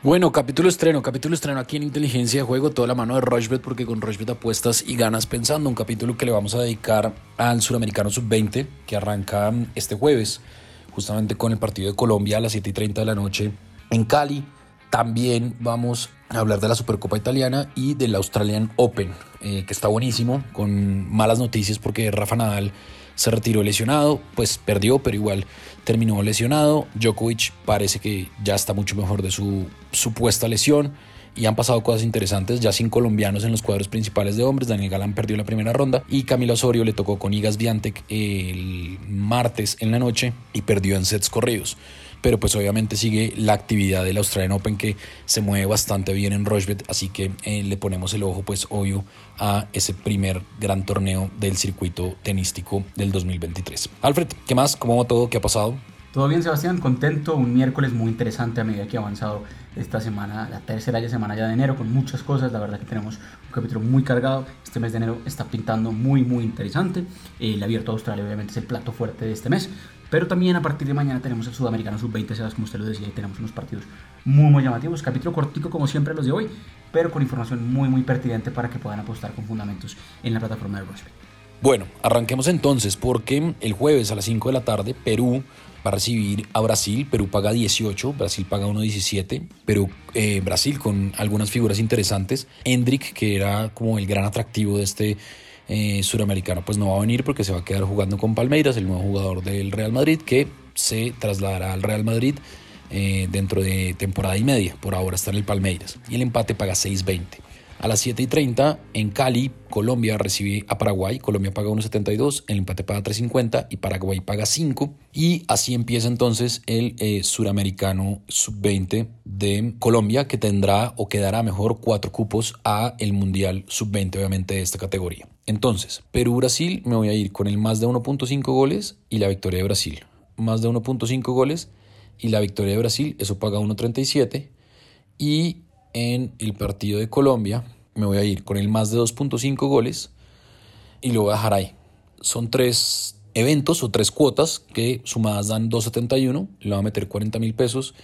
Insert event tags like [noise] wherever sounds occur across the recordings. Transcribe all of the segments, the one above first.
Bueno, capítulo estreno, capítulo estreno aquí en Inteligencia de Juego, toda la mano de Rushbet, porque con Rushbet apuestas y ganas pensando, un capítulo que le vamos a dedicar al Suramericano Sub-20, que arranca este jueves, justamente con el partido de Colombia a las 7 y 30 de la noche en Cali. También vamos a hablar de la Supercopa Italiana y del Australian Open, eh, que está buenísimo, con malas noticias porque Rafa Nadal se retiró lesionado, pues perdió, pero igual terminó lesionado. Djokovic parece que ya está mucho mejor de su supuesta lesión y han pasado cosas interesantes, ya sin colombianos en los cuadros principales de hombres. Daniel Galán perdió la primera ronda y Camilo Osorio le tocó con Igas Viantec el martes en la noche y perdió en sets corridos pero pues obviamente sigue la actividad del Australian Open que se mueve bastante bien en Rochebet, así que eh, le ponemos el ojo pues obvio a ese primer gran torneo del circuito tenístico del 2023. Alfred, ¿qué más? ¿Cómo va todo? ¿Qué ha pasado? Todo bien, Sebastián, contento. Un miércoles muy interesante a medida que ha avanzado esta semana, la tercera semana ya de enero, con muchas cosas. La verdad que tenemos un capítulo muy cargado. Este mes de enero está pintando muy, muy interesante. El abierto Australia, obviamente, es el plato fuerte de este mes. Pero también a partir de mañana tenemos el Sudamericano Sub-20, Sebas, como usted lo decía, y tenemos unos partidos muy, muy llamativos. Capítulo cortico, como siempre, los de hoy, pero con información muy, muy pertinente para que puedan apostar con fundamentos en la plataforma de Rushbet. Bueno, arranquemos entonces, porque el jueves a las 5 de la tarde, Perú va a recibir a Brasil. Perú paga 18, Brasil paga 1.17. Pero eh, Brasil con algunas figuras interesantes. Hendrik, que era como el gran atractivo de este eh, suramericano, pues no va a venir porque se va a quedar jugando con Palmeiras, el nuevo jugador del Real Madrid, que se trasladará al Real Madrid eh, dentro de temporada y media. Por ahora está en el Palmeiras. Y el empate paga 6.20. A las 7 y 30 en Cali, Colombia recibe a Paraguay. Colombia paga 1.72, el empate paga 3.50 y Paraguay paga 5. Y así empieza entonces el eh, suramericano sub-20 de Colombia, que tendrá o quedará mejor cuatro cupos a el mundial sub-20, obviamente, de esta categoría. Entonces, Perú-Brasil, me voy a ir con el más de 1.5 goles y la victoria de Brasil. Más de 1.5 goles y la victoria de Brasil, eso paga 1.37. Y en el partido de Colombia, me voy a ir con el más de 2.5 goles y lo voy a dejar ahí. Son tres eventos o tres cuotas que sumadas dan 2.71, le voy a meter 40 mil pesos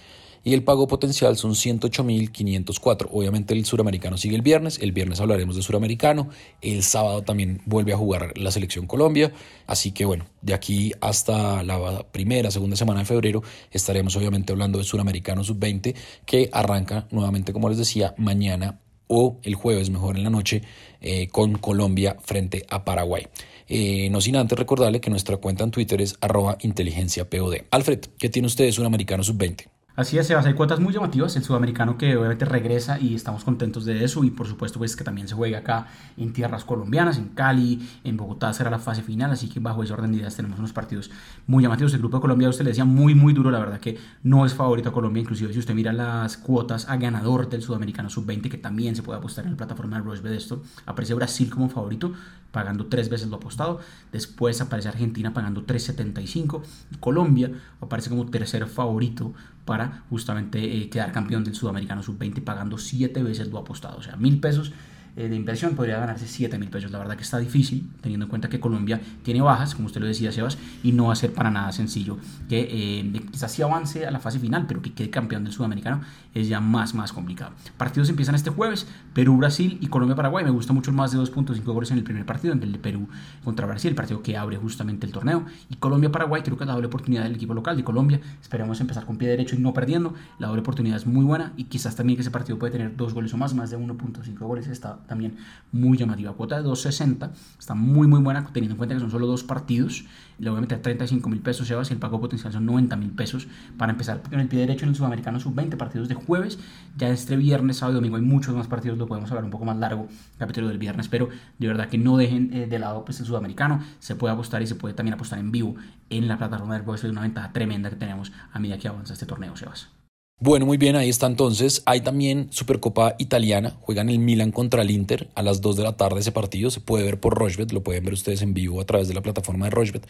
y el pago potencial son 108.504. Obviamente el suramericano sigue el viernes, el viernes hablaremos de suramericano, el sábado también vuelve a jugar la selección Colombia, así que bueno, de aquí hasta la primera, segunda semana de febrero estaremos obviamente hablando de suramericano sub-20 que arranca nuevamente, como les decía, mañana o el jueves, mejor en la noche, eh, con Colombia frente a Paraguay. Eh, no sin antes recordarle que nuestra cuenta en Twitter es arroba inteligenciapod. Alfred, ¿qué tiene usted de Suramericano Sub-20? Así es, Sebas, hay cuotas muy llamativas, el sudamericano que obviamente regresa y estamos contentos de eso y por supuesto pues que también se juega acá en tierras colombianas, en Cali, en Bogotá será la fase final, así que bajo ese orden de ideas tenemos unos partidos muy llamativos. El grupo de Colombia, usted le decía, muy muy duro, la verdad que no es favorito a Colombia, inclusive si usted mira las cuotas a ganador del sudamericano sub-20, que también se puede apostar en la plataforma de Rushbet de esto, aparece Brasil como favorito, pagando tres veces lo apostado, después aparece Argentina pagando 3.75, Colombia aparece como tercer favorito para justamente eh, quedar campeón del Sudamericano Sub-20 pagando 7 veces lo apostado, o sea, mil pesos eh, de inversión podría ganarse 7 mil pesos. La verdad que está difícil, teniendo en cuenta que Colombia tiene bajas, como usted lo decía, Sebas, y no va a ser para nada sencillo que eh, quizás sí avance a la fase final, pero que quede campeón del sudamericano es ya más, más complicado. Partidos empiezan este jueves, Perú, Brasil y Colombia, Paraguay. Me gusta mucho más de 2.5 goles en el primer partido, en el de Perú contra Brasil, el partido que abre justamente el torneo. Y Colombia, Paraguay, creo que es la doble oportunidad del equipo local de Colombia. Esperemos empezar con pie derecho y no perdiendo. La doble oportunidad es muy buena y quizás también que ese partido puede tener dos goles o más, más de 1.5 goles. Está también muy llamativa. Cuota de 2.60, está muy muy buena teniendo en cuenta que son solo dos partidos. Le voy a meter 35 mil pesos, Sebas, y el pago potencial son 90 mil pesos para empezar en el pie derecho en el Sudamericano Sub-20, partidos de jueves. Ya este viernes, sábado y domingo hay muchos más partidos, lo podemos hablar un poco más largo, capítulo del viernes, pero de verdad que no dejen eh, de lado pues, el Sudamericano. Se puede apostar y se puede también apostar en vivo en la plataforma del jueves, es una ventaja tremenda que tenemos a medida que avanza este torneo, Sebas. Bueno, muy bien, ahí está entonces. Hay también Supercopa Italiana. Juegan el Milan contra el Inter a las 2 de la tarde ese partido. Se puede ver por Rochbet, lo pueden ver ustedes en vivo a través de la plataforma de Rochbet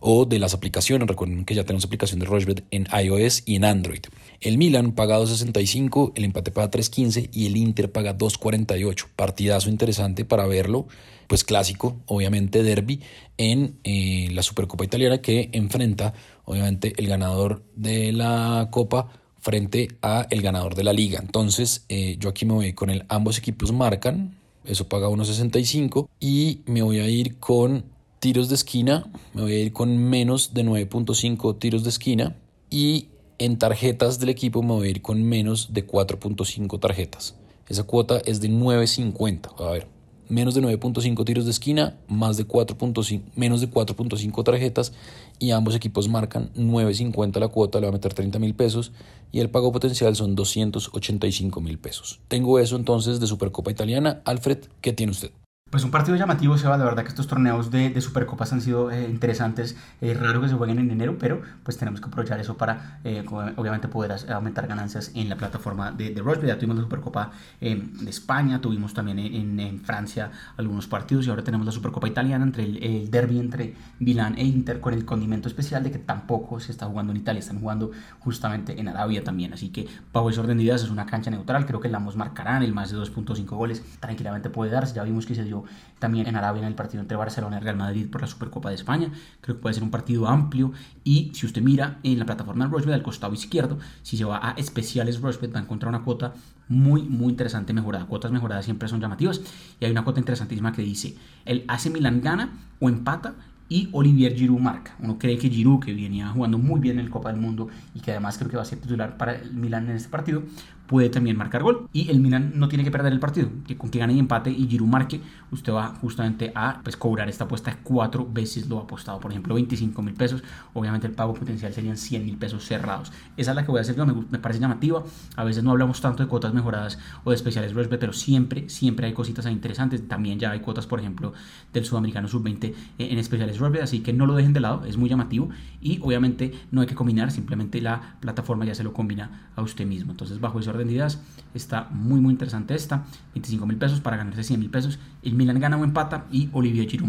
o de las aplicaciones. Recuerden que ya tenemos aplicación de Rochbet en iOS y en Android. El Milan paga 2.65, el empate paga 3.15 y el Inter paga 2.48. Partidazo interesante para verlo. Pues clásico, obviamente derby en eh, la Supercopa Italiana que enfrenta obviamente el ganador de la Copa frente a el ganador de la liga. Entonces, eh, yo aquí me voy con el ambos equipos marcan, eso paga 1.65 y me voy a ir con tiros de esquina, me voy a ir con menos de 9.5 tiros de esquina y en tarjetas del equipo me voy a ir con menos de 4.5 tarjetas. Esa cuota es de 9.50. A ver, menos de 9.5 tiros de esquina, más de 4.5, menos de 4.5 tarjetas y ambos equipos marcan 9.50 la cuota, le va a meter 30 mil pesos y el pago potencial son 285 mil pesos. Tengo eso entonces de Supercopa Italiana. Alfred, ¿qué tiene usted? Pues un partido llamativo, Seba. La verdad que estos torneos de, de Supercopas han sido eh, interesantes. Es raro que se jueguen en enero, pero pues tenemos que aprovechar eso para, eh, obviamente, poder aumentar ganancias en la plataforma de, de Ya tuvimos la Supercopa eh, de España, tuvimos también en, Francia algunos partidos y ahora tenemos la Supercopa italiana entre el, derby entre Milán e Inter con el condimento especial de que tampoco se está jugando en Italia, están jugando justamente en Arabia también. Así que, bajo ese orden es una cancha neutral. Creo que la ambos marcarán el más de 2.5 goles. Tranquilamente puede darse. Ya vimos que se dio también en Arabia en el partido entre Barcelona y Real Madrid por la Supercopa de España. Creo que puede ser un partido amplio y si usted mira en la plataforma de Rushbet al costado izquierdo, si se va a especiales Rushbet va a encontrar una cuota muy muy interesante mejorada. Cuotas mejoradas siempre son llamativas y hay una cuota interesantísima que dice el AC Milan gana o empata y Olivier Giroud marca. Uno cree que Giroud, que venía jugando muy bien en el Copa del Mundo y que además creo que va a ser titular para el Milan en este partido, puede también marcar gol. Y el Milan no tiene que perder el partido, que con que gane y empate y Giroud marque, usted va justamente a pues, cobrar esta apuesta cuatro veces lo apostado. Por ejemplo, 25 mil pesos. Obviamente el pago potencial serían 100 mil pesos cerrados. Esa es la que voy a hacer yo, me, me, parece llamativa. A veces no hablamos tanto de cuotas mejoradas o de especiales pero siempre, siempre hay cositas interesantes. También ya hay cuotas, por ejemplo, del sudamericano sub-20 en especiales así que no lo dejen de lado, es muy llamativo y obviamente no hay que combinar, simplemente la plataforma ya se lo combina a usted mismo. Entonces, bajo ese orden de ideas, está muy, muy interesante esta: 25 mil pesos para ganarse 100 mil pesos. El Milan gana o empata y Olivier Giroud.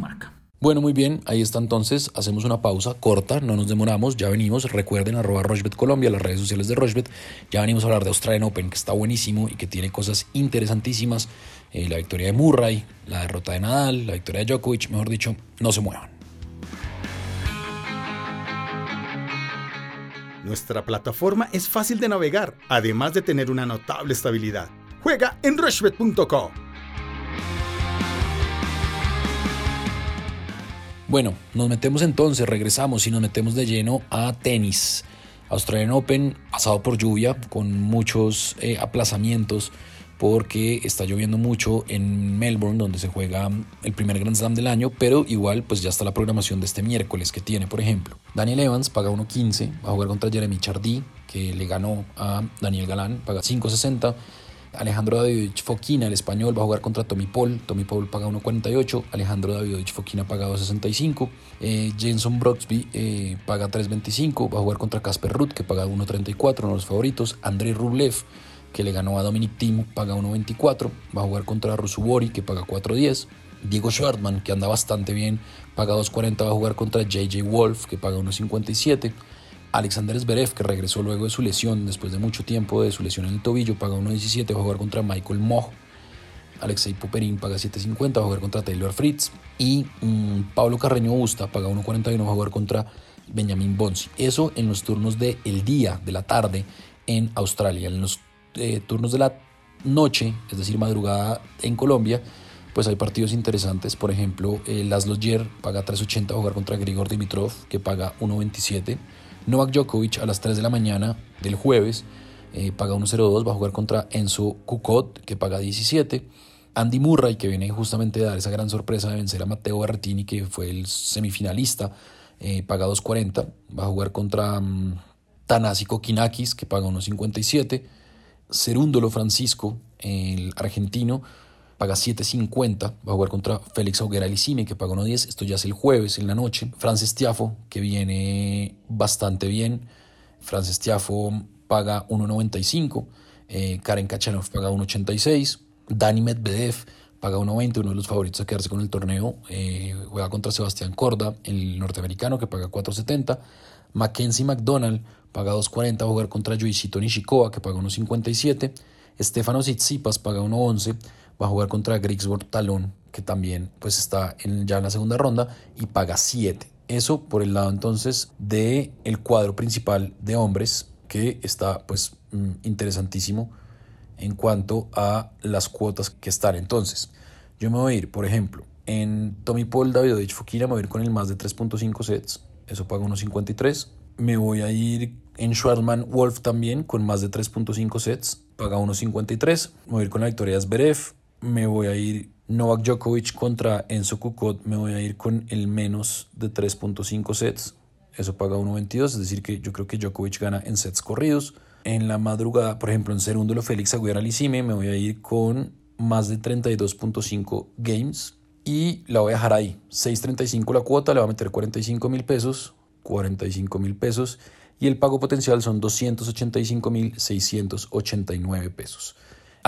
Bueno, muy bien, ahí está entonces, hacemos una pausa corta, no nos demoramos, ya venimos, recuerden arroba Rochbet Colombia, las redes sociales de Rochbet, ya venimos a hablar de Australian Open, que está buenísimo y que tiene cosas interesantísimas, eh, la victoria de Murray, la derrota de Nadal, la victoria de Djokovic, mejor dicho, no se muevan. Nuestra plataforma es fácil de navegar, además de tener una notable estabilidad. Juega en rushbet.com. Bueno, nos metemos entonces, regresamos y nos metemos de lleno a tenis. Australian Open pasado por lluvia, con muchos eh, aplazamientos porque está lloviendo mucho en Melbourne, donde se juega el primer Grand Slam del año, pero igual pues ya está la programación de este miércoles que tiene, por ejemplo. Daniel Evans paga 1.15, va a jugar contra Jeremy Chardy, que le ganó a Daniel Galán, paga 5.60. Alejandro Davidovich Fokina, el español, va a jugar contra Tommy Paul. Tommy Paul paga 1.48. Alejandro Davidovich Fokina paga 2.65. Eh, Jenson Broxby eh, paga 3.25. Va a jugar contra Casper Ruth, que paga 1.34, uno de los favoritos. Andrei Rublev que le ganó a Dominic Thiem, paga 1.24. Va a jugar contra Rusubori, que paga 4.10. Diego Schwartzman, que anda bastante bien, paga 2.40. Va a jugar contra JJ Wolf, que paga 1.57. Alexander Zverev, que regresó luego de su lesión, después de mucho tiempo de su lesión en el tobillo, paga 1.17. Va a jugar contra Michael Moh. Alexei Poperin paga 7.50, va a jugar contra Taylor Fritz. Y mm, Pablo Carreño Busta paga 1.41, va a jugar contra Benjamin Bonzi. Eso en los turnos del el día, de la tarde en Australia. En los eh, turnos de la noche, es decir, madrugada en Colombia, pues hay partidos interesantes. Por ejemplo, eh, Laszlo paga 3.80 a jugar contra Grigor Dimitrov, que paga 1.27. Novak Djokovic a las 3 de la mañana del jueves eh, paga 1.02, va a jugar contra Enzo Kukot, que paga 17. Andy Murray, que viene justamente a dar esa gran sorpresa de vencer a Matteo Berrettini, que fue el semifinalista, eh, paga 2.40. Va a jugar contra um, Tanasi Kokinakis, que paga 1.57. Cerúndolo Francisco, el argentino, paga 7.50, va a jugar contra Félix Auguera Alicine, que paga 1.10, esto ya es el jueves en la noche. Frances Tiafo, que viene bastante bien, Frances Tiafo paga 1.95, eh, Karen Kachanov paga 1.86, Dani Medvedev paga 1.20, uno de los favoritos a quedarse con el torneo, eh, juega contra Sebastián Corda, el norteamericano, que paga 4.70, Mackenzie McDonald paga 2.40, va a jugar contra Yuisito Nishikoa, que paga 1.57. Estefano Tsitsipas paga 1.11, va a jugar contra Griggsborg Talón, que también pues está en, ya en la segunda ronda, y paga 7. Eso por el lado entonces del el cuadro principal de hombres. que está pues mm, interesantísimo en cuanto a las cuotas que están. Entonces, yo me voy a ir, por ejemplo, en Tommy Paul Davidovich Fukina me voy a ir con el más de 3.5 sets, eso paga unos 53. Me voy a ir en Schwartzman Wolf también con más de 3.5 sets, paga unos 53. Me voy a ir con la victoria de Zverev, me voy a ir Novak Djokovic contra Enzo Kukot, me voy a ir con el menos de 3.5 sets, eso paga 1.22, es decir que yo creo que Djokovic gana en sets corridos. En la madrugada, por ejemplo, en segundo lo Félix Aguiar Alicime, me voy a ir con más de 32.5 games y la voy a dejar ahí. 6.35 la cuota, le va a meter 45 mil pesos, 45 mil pesos y el pago potencial son 285 mil 689 pesos.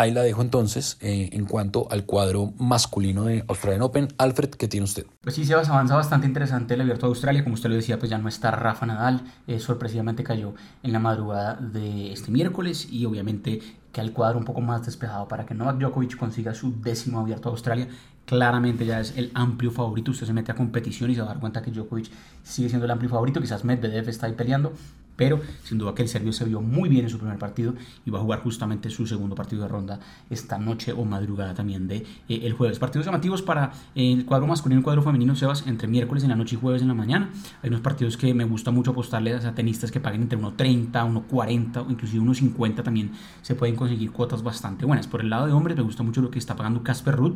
Ahí la dejo entonces eh, en cuanto al cuadro masculino de Australian Open. Alfred, ¿qué tiene usted? Pues sí, Sebas, avanza bastante interesante el abierto de Australia. Como usted lo decía, pues ya no está Rafa Nadal. Eh, sorpresivamente cayó en la madrugada de este miércoles y obviamente que al cuadro un poco más despejado para que Novak Djokovic consiga su décimo abierto de Australia. Claramente ya es el amplio favorito. Usted se mete a competición y se va a dar cuenta que Djokovic sigue siendo el amplio favorito. Quizás Medvedev está ahí peleando, pero sin duda que el serbio se vio muy bien en su primer partido y va a jugar justamente su segundo partido de ronda esta noche o madrugada también de eh, el jueves. Partidos llamativos para el cuadro masculino y el cuadro femenino, Sebas, entre miércoles en la noche y jueves en la mañana. Hay unos partidos que me gusta mucho apostarle a tenistas que paguen entre 1.30, 1.40 o inclusive 1.50 también se pueden conseguir cuotas bastante buenas. Por el lado de hombres me gusta mucho lo que está pagando Casper Ruud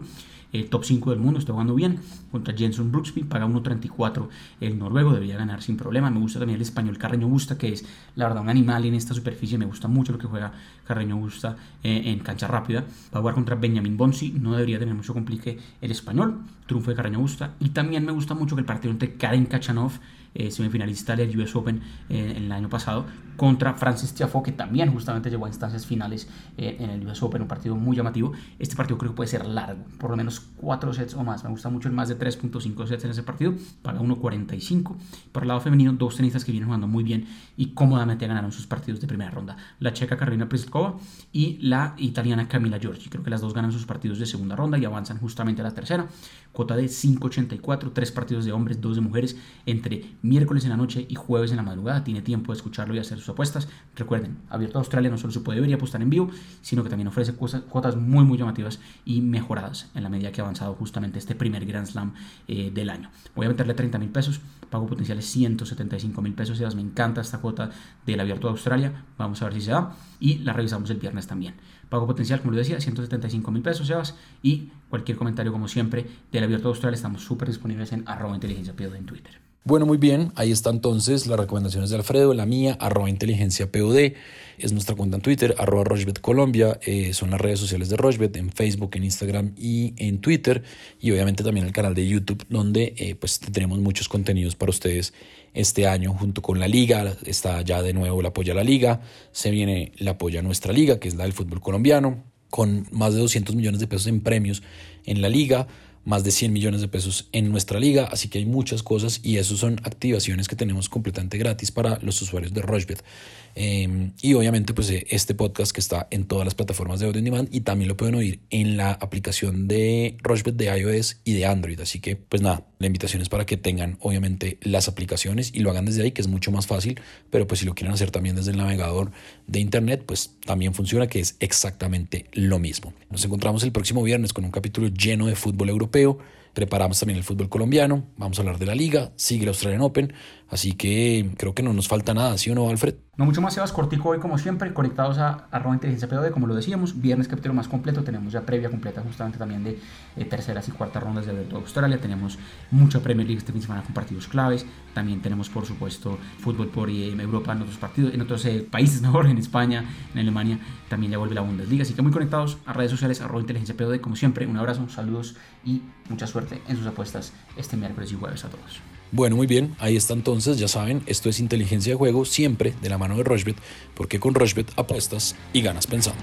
el top 5 del mundo, está jugando bien. Contra Jenson Brooksby, paga 1.34 el noruego, debería ganar sin problema. Me gusta también el español Carreño Busta, que es la verdad un animal en esta superficie. Me gusta mucho lo que juega Carreño Busta eh, en cancha rápida. Va a jugar contra Benjamin Bonsi, no debería tener mucho complique el español. Triunfo de Carreño Busta. Y también me gusta mucho que el partido entre Karen Kachanov eh, semifinalista del US Open eh, el año pasado, contra Francis Tiafoe, que también justamente llegó a instancias finales eh, en el US Open, un partido muy llamativo. Este partido creo que puede ser largo, por lo menos 4 sets o más. Me gusta mucho el más de 3.5 sets en ese partido, paga 1.45. Por el lado femenino, dos tenistas que vienen jugando muy bien y cómodamente ganaron sus partidos de primera ronda. La checa Carolina Pliskova y la italiana Camila Giorgi. Creo que las dos ganan sus partidos de segunda ronda y avanzan justamente a la tercera. Cuota de 5.84, tres partidos de hombres, dos de mujeres, entre miércoles en la noche y jueves en la madrugada. Tiene tiempo de escucharlo y hacer sus apuestas. Recuerden, Abierto Australia no solo se puede ver y apostar en vivo, sino que también ofrece cuotas muy, muy llamativas y mejoradas en la medida que ha avanzado justamente este primer Grand Slam eh, del año. Voy a meterle 30 mil pesos, pago potencial es 175 mil pesos. Me encanta esta cuota del Abierto Australia. Vamos a ver si se da. Y la revisamos el viernes también. Pago potencial, como lo decía, 175 mil pesos, Sebas. Y cualquier comentario, como siempre, del Abierto de Australia, estamos súper disponibles en arroba inteligencia en Twitter. Bueno, muy bien, ahí está entonces las recomendaciones de Alfredo, la mía, arroba inteligencia POD, es nuestra cuenta en Twitter, arroba Rochbet Colombia, eh, son las redes sociales de Rochbet, en Facebook, en Instagram y en Twitter, y obviamente también el canal de YouTube, donde eh, pues tendremos muchos contenidos para ustedes este año junto con la liga, está ya de nuevo la apoya a la liga, se viene la apoya a nuestra liga, que es la del fútbol colombiano, con más de 200 millones de pesos en premios en la liga, más de 100 millones de pesos en nuestra liga, así que hay muchas cosas y eso son activaciones que tenemos completamente gratis para los usuarios de Rochbet. Em, y obviamente pues eh, este podcast que está en todas las plataformas de audio on demand y también lo pueden oír en la aplicación de Rochbet de iOS y de Android, así que pues nada, la invitación es para que tengan obviamente las aplicaciones y lo hagan desde ahí, que es mucho más fácil, pero pues si lo quieren hacer también desde el navegador de internet, pues también funciona, que es exactamente lo mismo. Nos encontramos el próximo viernes con un capítulo lleno de fútbol europeo preparamos también el fútbol colombiano, vamos a hablar de la liga, sigue el Australian Open, así que creo que no nos falta nada, ¿sí o no, Alfred? No mucho más, Sebas, cortico hoy como siempre, conectados a arroba inteligencia POD, como lo decíamos, viernes capítulo más completo, tenemos ya previa completa justamente también de eh, terceras y cuartas rondas de Australia, tenemos mucha Premier League este fin de semana con partidos claves, también tenemos por supuesto fútbol por eh, Europa en otros partidos, en otros eh, países [laughs] mejor, en España, en Alemania, también ya vuelve la Bundesliga, así que muy conectados a redes sociales, arroba inteligencia POD, como siempre, un abrazo, saludos y mucha suerte en sus apuestas este miércoles y jueves a todos. Bueno, muy bien, ahí está entonces, ya saben, esto es inteligencia de juego siempre de la mano de Rochbet, porque con Rochbet apuestas y ganas pensando.